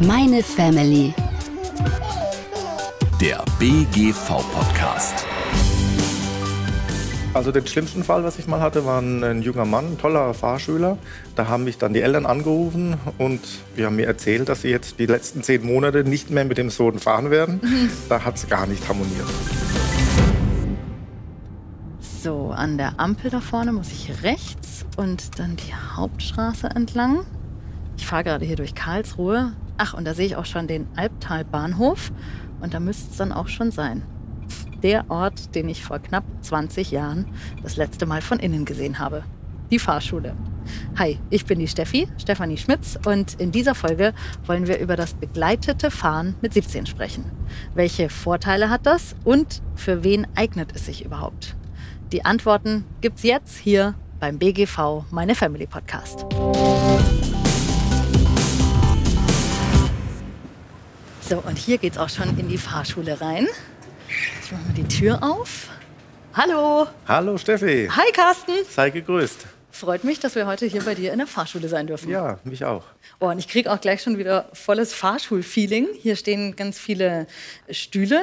Meine Family. Der BGV-Podcast. Also den schlimmsten Fall, was ich mal hatte, war ein, ein, junger Mann, ein toller Fahrschüler. Da haben mich dann die Eltern angerufen und wir haben mir erzählt, dass sie jetzt die letzten zehn Monate nicht mehr mit dem Sohn fahren werden. Mhm. Da hat es gar nicht harmoniert. So, an der Ampel da vorne muss ich rechts und dann die Hauptstraße entlang. Ich fahre gerade hier durch Karlsruhe. Ach, und da sehe ich auch schon den Albtalbahnhof. Und da müsste es dann auch schon sein. Der Ort, den ich vor knapp 20 Jahren das letzte Mal von innen gesehen habe. Die Fahrschule. Hi, ich bin die Steffi, Stefanie Schmitz, und in dieser Folge wollen wir über das begleitete Fahren mit 17 sprechen. Welche Vorteile hat das und für wen eignet es sich überhaupt? Die Antworten gibt's jetzt hier beim BGV Meine Family Podcast. So, und hier geht's auch schon in die Fahrschule rein. Ich mache mal die Tür auf. Hallo. Hallo Steffi. Hi Carsten. Sei gegrüßt. Freut mich, dass wir heute hier bei dir in der Fahrschule sein dürfen. Ja, mich auch. Oh, und ich kriege auch gleich schon wieder volles Fahrschulfeeling. Hier stehen ganz viele Stühle.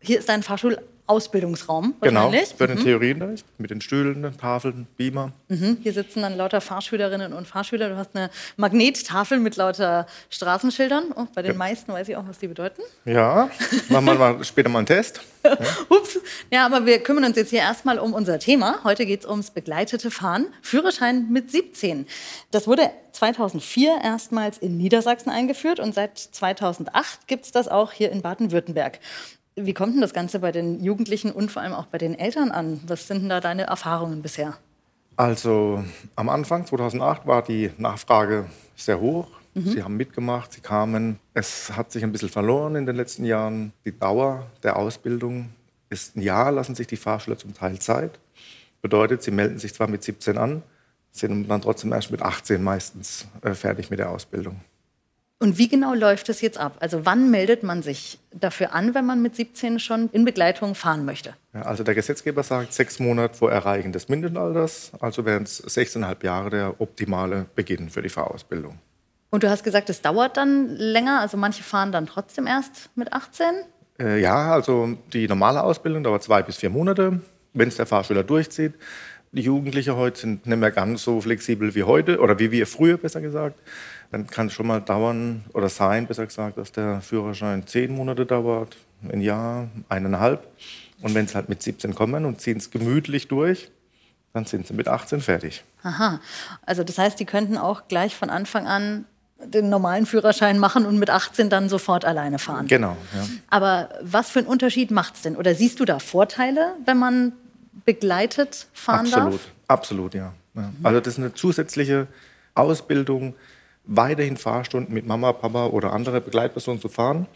Hier ist dein Fahrschul Ausbildungsraum genau, für den mhm. Theorieunterricht mit den Stühlen, den Tafeln, Beamer. Mhm. Hier sitzen dann lauter Fahrschülerinnen und Fahrschüler. Du hast eine Magnettafel mit lauter Straßenschildern. Oh, bei den ja. meisten weiß ich auch, was die bedeuten. Ja, machen wir mal später mal einen Test. Ja. Ups. Ja, aber wir kümmern uns jetzt hier erstmal um unser Thema. Heute geht es ums begleitete Fahren. Führerschein mit 17. Das wurde 2004 erstmals in Niedersachsen eingeführt und seit 2008 gibt es das auch hier in Baden-Württemberg. Wie kommt denn das Ganze bei den Jugendlichen und vor allem auch bei den Eltern an? Was sind denn da deine Erfahrungen bisher? Also am Anfang 2008 war die Nachfrage sehr hoch. Mhm. Sie haben mitgemacht, sie kamen. Es hat sich ein bisschen verloren in den letzten Jahren. Die Dauer der Ausbildung ist ein Jahr, lassen sich die Fahrschüler zum Teil Zeit. Bedeutet, sie melden sich zwar mit 17 an, sind dann trotzdem erst mit 18 meistens äh, fertig mit der Ausbildung. Und wie genau läuft das jetzt ab? Also wann meldet man sich dafür an, wenn man mit 17 schon in Begleitung fahren möchte? Ja, also der Gesetzgeber sagt sechs Monate vor Erreichen des Mindestalters, also wären es 16,5 Jahre der optimale Beginn für die Fahrausbildung. Und du hast gesagt, es dauert dann länger, also manche fahren dann trotzdem erst mit 18? Äh, ja, also die normale Ausbildung dauert zwei bis vier Monate, wenn es der Fahrschüler durchzieht. Die Jugendlichen heute sind nicht mehr ganz so flexibel wie heute oder wie wir früher, besser gesagt dann kann es schon mal dauern oder sein, besser gesagt, dass der Führerschein zehn Monate dauert, ein Jahr, eineinhalb. Und wenn sie halt mit 17 kommen und ziehen es gemütlich durch, dann sind sie mit 18 fertig. Aha, also das heißt, die könnten auch gleich von Anfang an den normalen Führerschein machen und mit 18 dann sofort alleine fahren. Genau. Ja. Aber was für einen Unterschied macht es denn? Oder siehst du da Vorteile, wenn man begleitet fahren absolut, darf? Absolut, ja. ja. Also das ist eine zusätzliche Ausbildung, weiterhin Fahrstunden mit Mama, Papa oder andere Begleitpersonen zu fahren,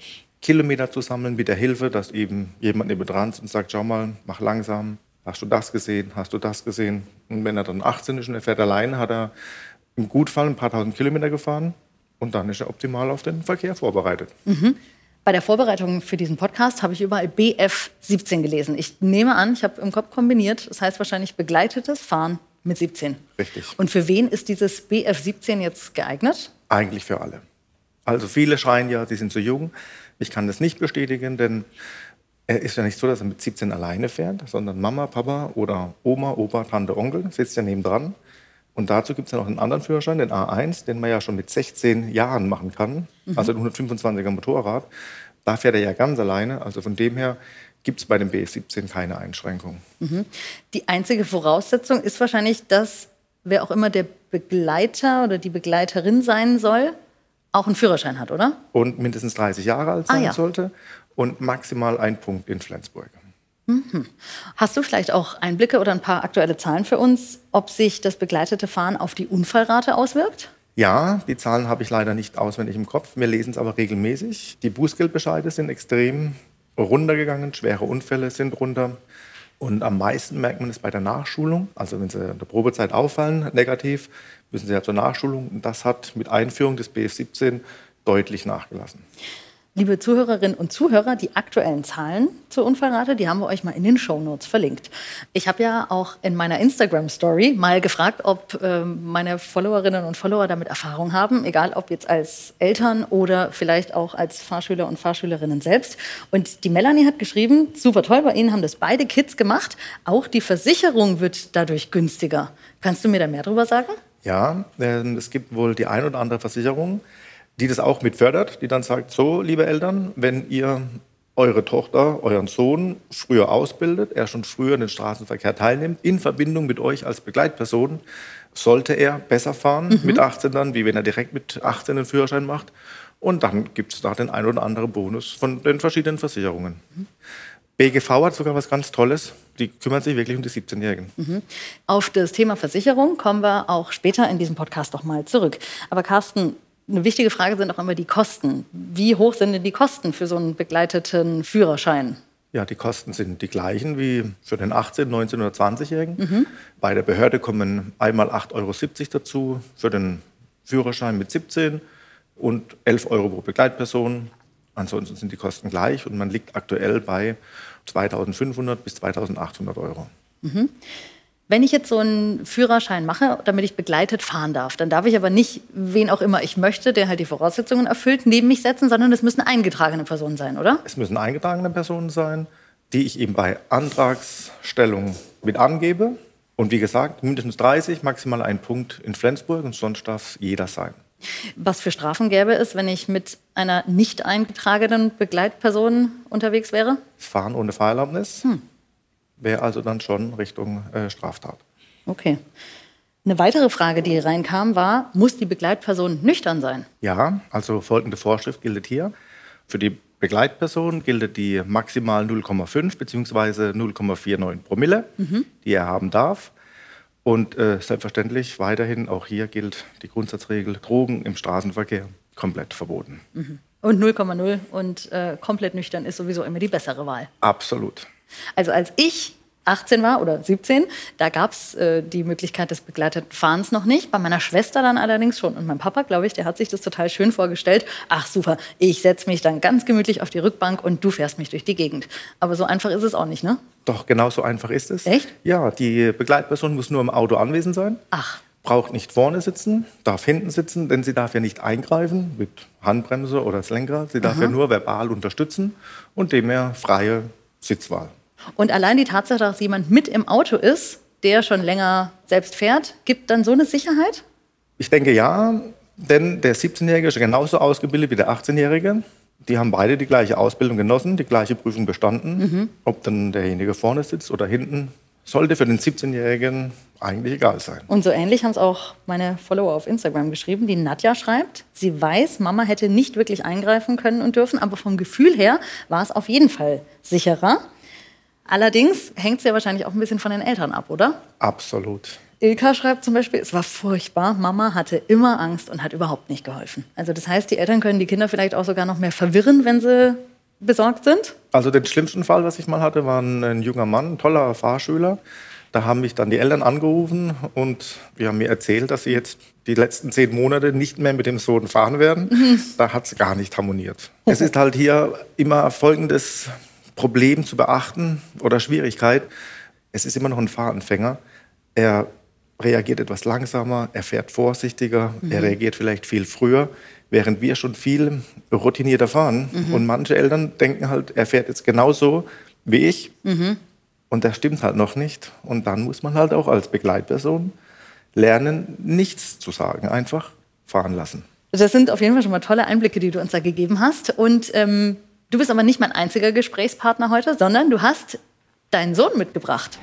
Kilometer zu sammeln mit der Hilfe, dass eben jemand neben dran ist und sagt, schau mal, mach langsam, hast du das gesehen, hast du das gesehen. Und wenn er dann 18 ist und er fährt allein, hat er im Gutfall ein paar tausend Kilometer gefahren und dann ist er optimal auf den Verkehr vorbereitet. Mhm. Bei der Vorbereitung für diesen Podcast habe ich überall BF 17 gelesen. Ich nehme an, ich habe im Kopf kombiniert, das heißt wahrscheinlich begleitetes Fahren mit 17. Richtig. Und für wen ist dieses BF 17 jetzt geeignet? Eigentlich für alle. Also viele schreien ja, sie sind zu jung. Ich kann das nicht bestätigen, denn er ist ja nicht so, dass er mit 17 alleine fährt, sondern Mama, Papa oder Oma, Opa, Tante, Onkel sitzt ja nebendran. Und dazu gibt es ja noch einen anderen Führerschein, den A1, den man ja schon mit 16 Jahren machen kann, mhm. also ein 125er Motorrad. Da fährt er ja ganz alleine. Also von dem her gibt es bei dem BF17 keine Einschränkung. Mhm. Die einzige Voraussetzung ist wahrscheinlich, dass wer auch immer der Begleiter oder die Begleiterin sein soll, auch einen Führerschein hat, oder? Und mindestens 30 Jahre alt sein ah, ja. sollte und maximal ein Punkt in Flensburg. Mhm. Hast du vielleicht auch Einblicke oder ein paar aktuelle Zahlen für uns, ob sich das begleitete Fahren auf die Unfallrate auswirkt? Ja, die Zahlen habe ich leider nicht auswendig im Kopf. Wir lesen es aber regelmäßig. Die Bußgeldbescheide sind extrem runtergegangen, schwere Unfälle sind runter. Und am meisten merkt man es bei der Nachschulung. Also wenn sie in der Probezeit auffallen, negativ, müssen sie ja zur Nachschulung. Und das hat mit Einführung des BF17 deutlich nachgelassen. Liebe Zuhörerinnen und Zuhörer, die aktuellen Zahlen zur Unfallrate, die haben wir euch mal in den Shownotes verlinkt. Ich habe ja auch in meiner Instagram-Story mal gefragt, ob äh, meine Followerinnen und Follower damit Erfahrung haben, egal ob jetzt als Eltern oder vielleicht auch als Fahrschüler und Fahrschülerinnen selbst. Und die Melanie hat geschrieben, super toll, bei Ihnen haben das beide Kids gemacht. Auch die Versicherung wird dadurch günstiger. Kannst du mir da mehr darüber sagen? Ja, ähm, es gibt wohl die ein oder andere Versicherung, die das auch mit fördert, die dann sagt, so, liebe Eltern, wenn ihr eure Tochter, euren Sohn früher ausbildet, er schon früher in den Straßenverkehr teilnimmt, in Verbindung mit euch als Begleitperson, sollte er besser fahren mhm. mit 18 dann, wie wenn er direkt mit 18 den Führerschein macht. Und dann gibt es da den ein oder anderen Bonus von den verschiedenen Versicherungen. Mhm. BGV hat sogar was ganz Tolles. Die kümmern sich wirklich um die 17-Jährigen. Mhm. Auf das Thema Versicherung kommen wir auch später in diesem Podcast noch mal zurück. Aber Carsten, eine wichtige Frage sind auch immer die Kosten. Wie hoch sind denn die Kosten für so einen begleiteten Führerschein? Ja, die Kosten sind die gleichen wie für den 18-, 19- oder 20-Jährigen. Mhm. Bei der Behörde kommen einmal 8,70 Euro dazu für den Führerschein mit 17 und 11 Euro pro Begleitperson. Ansonsten sind die Kosten gleich und man liegt aktuell bei 2.500 bis 2.800 Euro. Mhm. Wenn ich jetzt so einen Führerschein mache, damit ich begleitet fahren darf, dann darf ich aber nicht, wen auch immer ich möchte, der halt die Voraussetzungen erfüllt, neben mich setzen, sondern es müssen eingetragene Personen sein, oder? Es müssen eingetragene Personen sein, die ich eben bei Antragsstellung mit angebe. Und wie gesagt, mindestens 30, maximal ein Punkt in Flensburg und sonst darf jeder sein. Was für Strafen gäbe es, wenn ich mit einer nicht eingetragenen Begleitperson unterwegs wäre? Fahren ohne Fahrerlaubnis. Hm wäre also dann schon Richtung äh, Straftat. Okay. Eine weitere Frage, die reinkam, war, muss die Begleitperson nüchtern sein? Ja, also folgende Vorschrift gilt hier. Für die Begleitperson gilt die maximal 0,5 bzw. 0,49 Promille, mhm. die er haben darf. Und äh, selbstverständlich weiterhin auch hier gilt die Grundsatzregel, Drogen im Straßenverkehr komplett verboten. Mhm. Und 0,0 und äh, komplett nüchtern ist sowieso immer die bessere Wahl. Absolut. Also als ich 18 war oder 17, da gab es äh, die Möglichkeit des begleiteten Fahrens noch nicht. Bei meiner Schwester dann allerdings schon. Und mein Papa, glaube ich, der hat sich das total schön vorgestellt. Ach super, ich setze mich dann ganz gemütlich auf die Rückbank und du fährst mich durch die Gegend. Aber so einfach ist es auch nicht, ne? Doch, genau so einfach ist es. Echt? Ja, die Begleitperson muss nur im Auto anwesend sein. Ach. Braucht nicht vorne sitzen, darf hinten sitzen, denn sie darf ja nicht eingreifen mit Handbremse oder das Lenkrad. Sie darf Aha. ja nur verbal unterstützen und dem freie Sitzwahl. Und allein die Tatsache, dass jemand mit im Auto ist, der schon länger selbst fährt, gibt dann so eine Sicherheit? Ich denke ja, denn der 17-Jährige ist genauso ausgebildet wie der 18-Jährige. Die haben beide die gleiche Ausbildung genossen, die gleiche Prüfung bestanden. Mhm. Ob dann derjenige vorne sitzt oder hinten, sollte für den 17-Jährigen eigentlich egal sein. Und so ähnlich haben es auch meine Follower auf Instagram geschrieben. Die Nadja schreibt, sie weiß, Mama hätte nicht wirklich eingreifen können und dürfen, aber vom Gefühl her war es auf jeden Fall sicherer. Allerdings hängt es ja wahrscheinlich auch ein bisschen von den Eltern ab, oder? Absolut. Ilka schreibt zum Beispiel, es war furchtbar. Mama hatte immer Angst und hat überhaupt nicht geholfen. Also das heißt, die Eltern können die Kinder vielleicht auch sogar noch mehr verwirren, wenn sie besorgt sind? Also den schlimmsten Fall, was ich mal hatte, war ein, junger Mann, ein toller Fahrschüler. Da haben mich dann die Eltern angerufen und die haben mir erzählt, dass sie jetzt die letzten zehn Monate nicht mehr mit dem Sohn fahren werden. Mhm. Da hat es gar nicht harmoniert. Es ist halt hier immer folgendes Problem zu beachten oder Schwierigkeit. Es ist immer noch ein Fahranfänger. Er reagiert etwas langsamer, er fährt vorsichtiger, mhm. er reagiert vielleicht viel früher, während wir schon viel routinierter fahren. Mhm. Und manche Eltern denken halt, er fährt jetzt genauso wie ich. Mhm. Und das stimmt halt noch nicht. Und dann muss man halt auch als Begleitperson lernen, nichts zu sagen, einfach fahren lassen. Das sind auf jeden Fall schon mal tolle Einblicke, die du uns da gegeben hast. Und ähm, Du bist aber nicht mein einziger Gesprächspartner heute, sondern du hast deinen Sohn mitgebracht.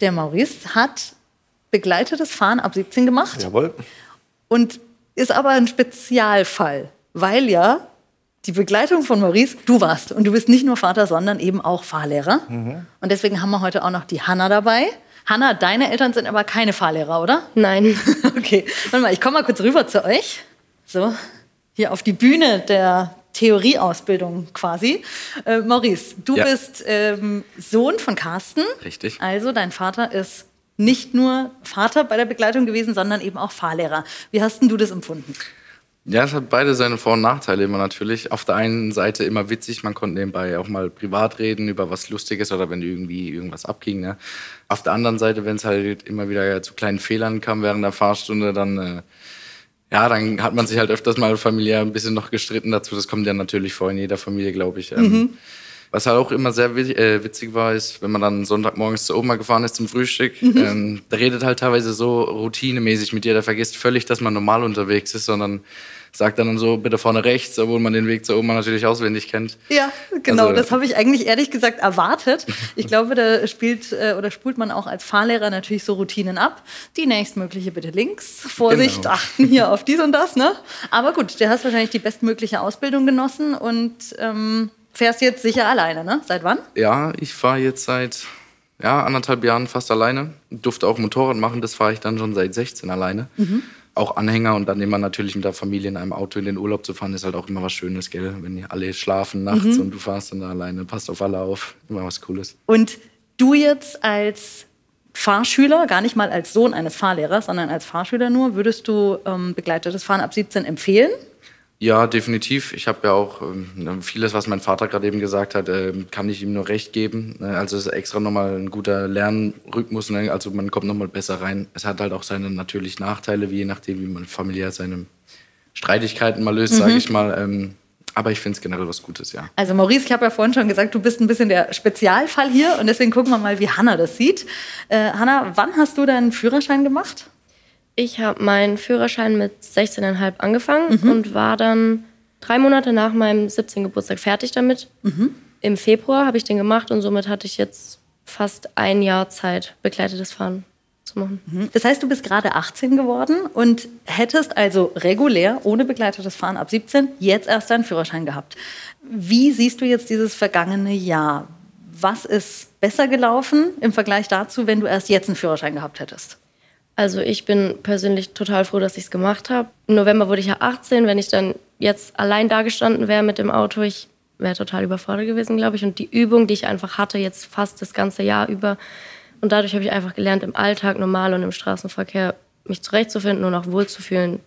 Der Maurice hat begleitetes Fahren ab 17 gemacht. Jawohl. Und ist aber ein Spezialfall, weil ja die Begleitung von Maurice du warst. Und du bist nicht nur Vater, sondern eben auch Fahrlehrer. Mhm. Und deswegen haben wir heute auch noch die Hanna dabei. Hanna, deine Eltern sind aber keine Fahrlehrer, oder? Nein. okay, warte mal, ich komme mal kurz rüber zu euch. So, hier auf die Bühne der Theorieausbildung quasi. Äh, Maurice, du ja. bist ähm, Sohn von Carsten. Richtig. Also dein Vater ist nicht nur Vater bei der Begleitung gewesen, sondern eben auch Fahrlehrer. Wie hast denn du das empfunden? Ja, es hat beide seine Vor- und Nachteile immer natürlich. Auf der einen Seite immer witzig, man konnte nebenbei auch mal privat reden über was Lustiges oder wenn irgendwie irgendwas abging. Ne? Auf der anderen Seite, wenn es halt immer wieder zu kleinen Fehlern kam während der Fahrstunde, dann äh, ja, dann hat man sich halt öfters mal familiär ein bisschen noch gestritten dazu. Das kommt ja natürlich vor in jeder Familie, glaube ich. Ähm, mhm. Was halt auch immer sehr äh, witzig war, ist, wenn man dann Sonntagmorgens zur Oma gefahren ist zum Frühstück, mhm. ähm, der redet halt teilweise so routinemäßig mit dir, der vergisst völlig, dass man normal unterwegs ist, sondern sagt dann so, bitte vorne rechts, obwohl man den Weg zur Oma natürlich auswendig kennt. Ja, genau, also, das habe ich eigentlich ehrlich gesagt erwartet. Ich glaube, da spielt äh, oder spult man auch als Fahrlehrer natürlich so Routinen ab. Die nächstmögliche bitte links, Vorsicht, genau. achten hier auf dies und das. Ne? Aber gut, du hast wahrscheinlich die bestmögliche Ausbildung genossen und ähm, fährst jetzt sicher alleine, ne? Seit wann? Ja, ich fahre jetzt seit ja, anderthalb Jahren fast alleine. Durfte auch Motorrad machen, das fahre ich dann schon seit 16 alleine. Mhm auch Anhänger und dann immer natürlich mit der Familie in einem Auto in den Urlaub zu fahren, ist halt auch immer was Schönes, gell? Wenn alle schlafen nachts mhm. und du fährst dann alleine, passt auf alle auf, immer was Cooles. Und du jetzt als Fahrschüler, gar nicht mal als Sohn eines Fahrlehrers, sondern als Fahrschüler nur, würdest du ähm, begleitetes Fahren ab 17 empfehlen? Ja, definitiv. Ich habe ja auch ähm, vieles, was mein Vater gerade eben gesagt hat, äh, kann ich ihm nur recht geben. Äh, also es ist extra nochmal ein guter Lernrhythmus, ne? also man kommt nochmal besser rein. Es hat halt auch seine natürlich Nachteile, wie je nachdem, wie man familiär seine Streitigkeiten mal löst, mhm. sage ich mal. Ähm, aber ich finde es generell was Gutes, ja. Also Maurice, ich habe ja vorhin schon gesagt, du bist ein bisschen der Spezialfall hier und deswegen gucken wir mal, wie Hanna das sieht. Äh, Hanna, wann hast du deinen Führerschein gemacht? Ich habe meinen Führerschein mit 16,5 angefangen mhm. und war dann drei Monate nach meinem 17. Geburtstag fertig damit. Mhm. Im Februar habe ich den gemacht und somit hatte ich jetzt fast ein Jahr Zeit, begleitetes Fahren zu machen. Mhm. Das heißt, du bist gerade 18 geworden und hättest also regulär, ohne begleitetes Fahren ab 17, jetzt erst deinen Führerschein gehabt. Wie siehst du jetzt dieses vergangene Jahr? Was ist besser gelaufen im Vergleich dazu, wenn du erst jetzt einen Führerschein gehabt hättest? Also ich bin persönlich total froh, dass ich es gemacht habe. Im November wurde ich ja 18. Wenn ich dann jetzt allein da gestanden wäre mit dem Auto, ich wäre total überfordert gewesen, glaube ich. Und die Übung, die ich einfach hatte, jetzt fast das ganze Jahr über. Und dadurch habe ich einfach gelernt, im Alltag normal und im Straßenverkehr mich zurechtzufinden und auch wohlzufühlen.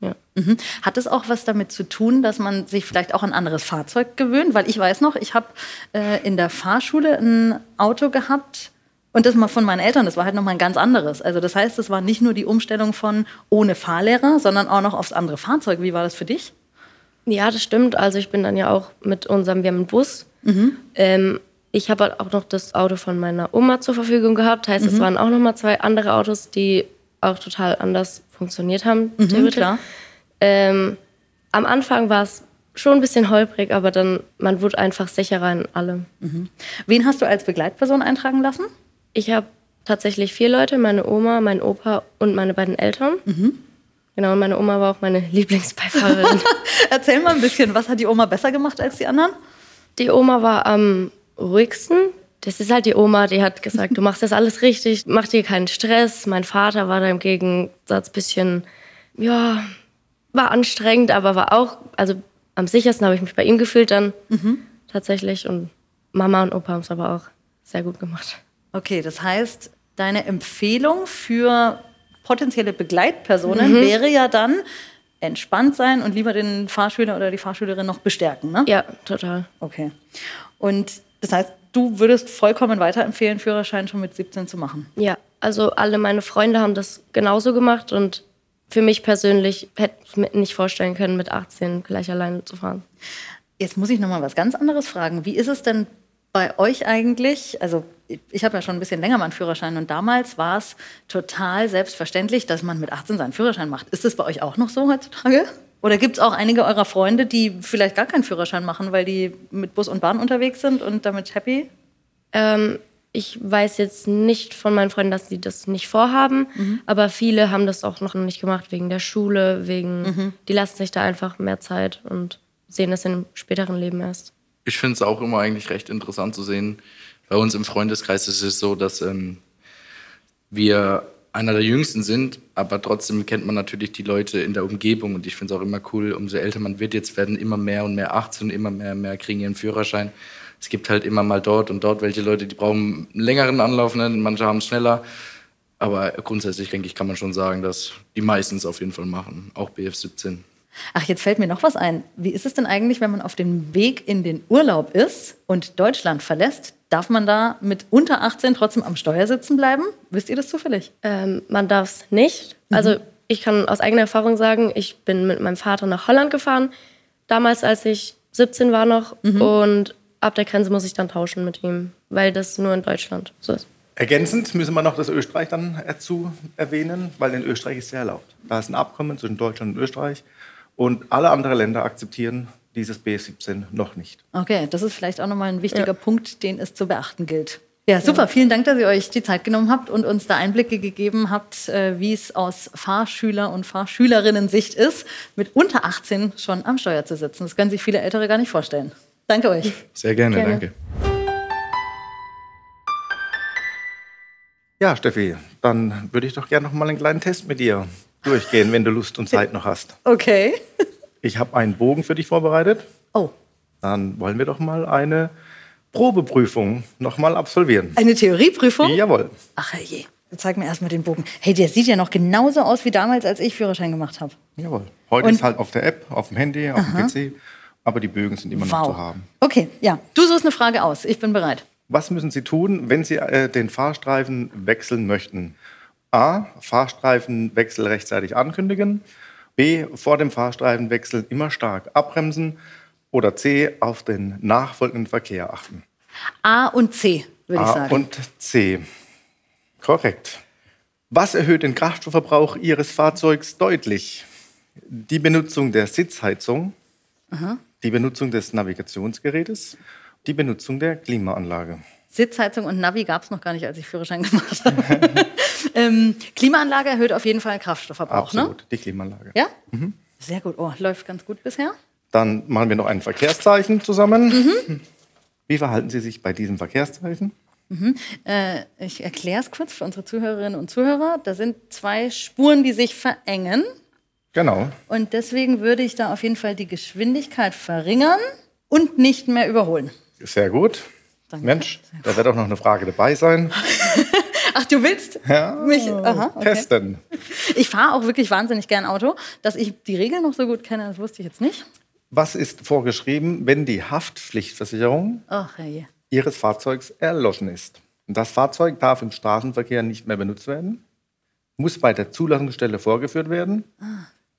Ja. Mhm. Hat es auch was damit zu tun, dass man sich vielleicht auch ein anderes Fahrzeug gewöhnt? Weil ich weiß noch, ich habe äh, in der Fahrschule ein Auto gehabt, und das mal von meinen Eltern, das war halt nochmal ein ganz anderes. Also das heißt, es war nicht nur die Umstellung von ohne Fahrlehrer, sondern auch noch aufs andere Fahrzeug. Wie war das für dich? Ja, das stimmt. Also ich bin dann ja auch mit unserem, wir haben einen Bus. Mhm. Ähm, ich habe halt auch noch das Auto von meiner Oma zur Verfügung gehabt. Heißt, mhm. es waren auch nochmal zwei andere Autos, die auch total anders funktioniert haben. Mhm, klar. Ähm, am Anfang war es schon ein bisschen holprig, aber dann, man wurde einfach sicherer in allem. Mhm. Wen hast du als Begleitperson eintragen lassen? Ich habe tatsächlich vier Leute, meine Oma, mein Opa und meine beiden Eltern. Mhm. Genau, und meine Oma war auch meine Lieblingsbeifahrerin. Erzähl mal ein bisschen, was hat die Oma besser gemacht als die anderen? Die Oma war am ruhigsten. Das ist halt die Oma, die hat gesagt, du machst das alles richtig, mach dir keinen Stress. Mein Vater war da im Gegensatz ein bisschen, ja, war anstrengend, aber war auch, also am sichersten habe ich mich bei ihm gefühlt dann mhm. tatsächlich. Und Mama und Opa haben es aber auch sehr gut gemacht. Okay, das heißt, deine Empfehlung für potenzielle Begleitpersonen mhm. wäre ja dann, entspannt sein und lieber den Fahrschüler oder die Fahrschülerin noch bestärken, ne? Ja, total. Okay. Und das heißt, du würdest vollkommen weiterempfehlen, Führerschein schon mit 17 zu machen? Ja, also alle meine Freunde haben das genauso gemacht und für mich persönlich hätte ich mir nicht vorstellen können, mit 18 gleich alleine zu fahren. Jetzt muss ich noch mal was ganz anderes fragen. Wie ist es denn bei euch eigentlich? Also ich habe ja schon ein bisschen länger meinen Führerschein und damals war es total selbstverständlich, dass man mit 18 seinen Führerschein macht. Ist das bei euch auch noch so heutzutage? Oder gibt es auch einige eurer Freunde, die vielleicht gar keinen Führerschein machen, weil die mit Bus und Bahn unterwegs sind und damit happy? Ähm, ich weiß jetzt nicht von meinen Freunden, dass sie das nicht vorhaben, mhm. aber viele haben das auch noch nicht gemacht wegen der Schule, wegen, mhm. die lassen sich da einfach mehr Zeit und sehen das im späteren Leben erst. Ich finde es auch immer eigentlich recht interessant zu sehen, bei uns im Freundeskreis ist es so, dass ähm, wir einer der Jüngsten sind, aber trotzdem kennt man natürlich die Leute in der Umgebung und ich finde es auch immer cool, umso älter man wird, jetzt werden immer mehr und mehr 18 und immer mehr und mehr kriegen ihren Führerschein. Es gibt halt immer mal dort und dort welche Leute, die brauchen einen längeren Anlauf, ne? manche haben es schneller. Aber grundsätzlich, denke ich, kann man schon sagen, dass die meisten es auf jeden Fall machen, auch BF17. Ach, jetzt fällt mir noch was ein. Wie ist es denn eigentlich, wenn man auf dem Weg in den Urlaub ist und Deutschland verlässt? Darf man da mit unter 18 trotzdem am Steuer sitzen bleiben? Wisst ihr das zufällig? Ähm, man darf es nicht. Also ich kann aus eigener Erfahrung sagen, ich bin mit meinem Vater nach Holland gefahren, damals als ich 17 war noch. Und ab der Grenze muss ich dann tauschen mit ihm, weil das nur in Deutschland so ist. Ergänzend müssen wir noch das Österreich dann dazu erwähnen, weil in Österreich ist es ja erlaubt. Da ist ein Abkommen zwischen Deutschland und Österreich und alle anderen Länder akzeptieren dieses B17 noch nicht. Okay, das ist vielleicht auch nochmal ein wichtiger Punkt, den es zu beachten gilt. Ja, super. Vielen Dank, dass ihr euch die Zeit genommen habt und uns da Einblicke gegeben habt, äh, wie es aus Fahrschüler- und Fahrschülerinnen-Sicht ist, mit unter 18 schon am Steuer zu sitzen. Das können sich viele Ältere gar nicht vorstellen. Danke euch. Sehr gerne, Gerne. danke. Ja, Steffi, dann würde ich doch gerne noch mal einen kleinen Test mit dir durchgehen, wenn du Lust und Zeit noch hast. Okay. Ich habe einen Bogen für dich vorbereitet. Oh, Dann wollen wir doch mal eine Probeprüfung noch mal absolvieren. eine Theorieprüfung? Jawohl. Ach je. Zeig mir erstmal den Bogen. Hey, der sieht ja noch genauso aus wie damals, als ich Führerschein gemacht habe. Jawohl. Heute Und- ist halt auf der App, auf dem Handy, auf dem PC, aber die Bögen sind immer noch zu haben. Okay, ja. Du suchst eine Frage aus. Ich bin bereit. Was müssen Sie tun, wenn Sie äh, den Fahrstreifen wechseln möchten? A. Fahrstreifenwechsel rechtzeitig ankündigen. B. Vor dem Fahrstreifenwechsel immer stark abbremsen. Oder C. Auf den nachfolgenden Verkehr achten. A und C, würde ich A sagen. und C. Korrekt. Was erhöht den Kraftstoffverbrauch Ihres Fahrzeugs deutlich? Die Benutzung der Sitzheizung, die Benutzung des Navigationsgerätes, die Benutzung der Klimaanlage. Sitzheizung und Navi gab es noch gar nicht, als ich Führerschein gemacht habe. ähm, Klimaanlage erhöht auf jeden Fall den Kraftstoffverbrauch, ne? Absolut, die Klimaanlage. Ja? Sehr gut. Oh, läuft ganz gut bisher. Dann machen wir noch ein Verkehrszeichen zusammen. Mhm. Wie verhalten Sie sich bei diesem Verkehrszeichen? Äh, ich erkläre es kurz für unsere Zuhörerinnen und Zuhörer. Da sind zwei Spuren, die sich verengen. Genau. Und deswegen würde ich da auf jeden Fall die Geschwindigkeit verringern und nicht mehr überholen. Sehr gut. Danke. Mensch, da wird auch noch eine Frage dabei sein. Ach, du willst mich? Aha, okay. Testen. Ich fahre auch wirklich wahnsinnig gern Auto. Dass ich die Regeln noch so gut kenne, das wusste ich jetzt nicht. Was ist vorgeschrieben, wenn die Haftpflichtversicherung Ach, herrje. Ihres Fahrzeugs erloschen ist? Das Fahrzeug darf im Straßenverkehr nicht mehr benutzt werden, muss bei der Zulassungsstelle vorgeführt werden,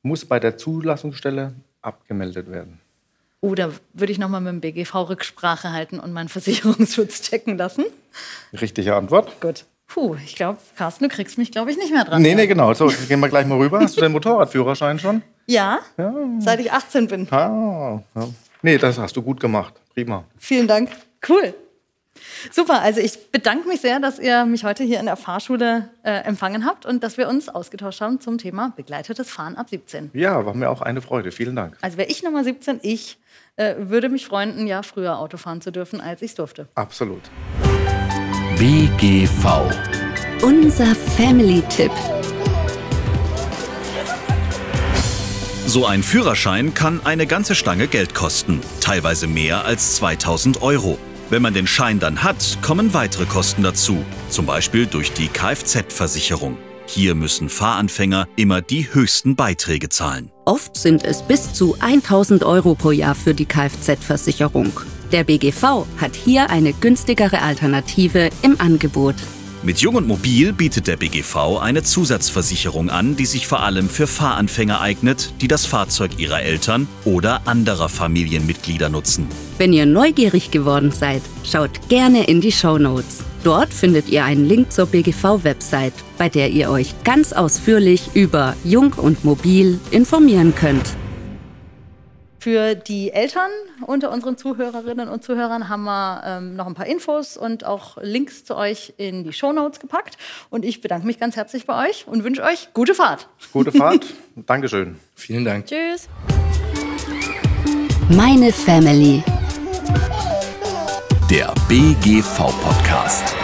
muss bei der Zulassungsstelle abgemeldet werden. Oder würde ich nochmal mit dem BGV Rücksprache halten und meinen Versicherungsschutz checken lassen? Richtige Antwort? Gut. Puh, ich glaube, Carsten, du kriegst mich, glaube ich, nicht mehr dran. Nee, nee, genau. So, gehen wir gleich mal rüber. Hast du den Motorradführerschein schon? Ja, seit ich 18 bin. Ah, ja. Nee, das hast du gut gemacht. Prima. Vielen Dank. Cool. Super, also ich bedanke mich sehr, dass ihr mich heute hier in der Fahrschule äh, empfangen habt und dass wir uns ausgetauscht haben zum Thema begleitetes Fahren ab 17. Ja, war mir auch eine Freude. Vielen Dank. Also wäre ich Nummer 17, ich äh, würde mich freuen, ein Jahr früher Auto fahren zu dürfen, als ich es durfte. Absolut. BGV. Unser Family-Tipp. So ein Führerschein kann eine ganze Stange Geld kosten, teilweise mehr als 2000 Euro. Wenn man den Schein dann hat, kommen weitere Kosten dazu, zum Beispiel durch die Kfz-Versicherung. Hier müssen Fahranfänger immer die höchsten Beiträge zahlen. Oft sind es bis zu 1000 Euro pro Jahr für die Kfz-Versicherung. Der BGV hat hier eine günstigere Alternative im Angebot. Mit Jung und Mobil bietet der BGV eine Zusatzversicherung an, die sich vor allem für Fahranfänger eignet, die das Fahrzeug ihrer Eltern oder anderer Familienmitglieder nutzen. Wenn ihr neugierig geworden seid, schaut gerne in die Shownotes. Dort findet ihr einen Link zur BGV-Website, bei der ihr euch ganz ausführlich über Jung und Mobil informieren könnt. Für die Eltern unter unseren Zuhörerinnen und Zuhörern haben wir ähm, noch ein paar Infos und auch Links zu euch in die Shownotes gepackt. Und ich bedanke mich ganz herzlich bei euch und wünsche euch gute Fahrt. Gute Fahrt. Dankeschön. Vielen Dank. Tschüss. Meine Family. Der BGV-Podcast.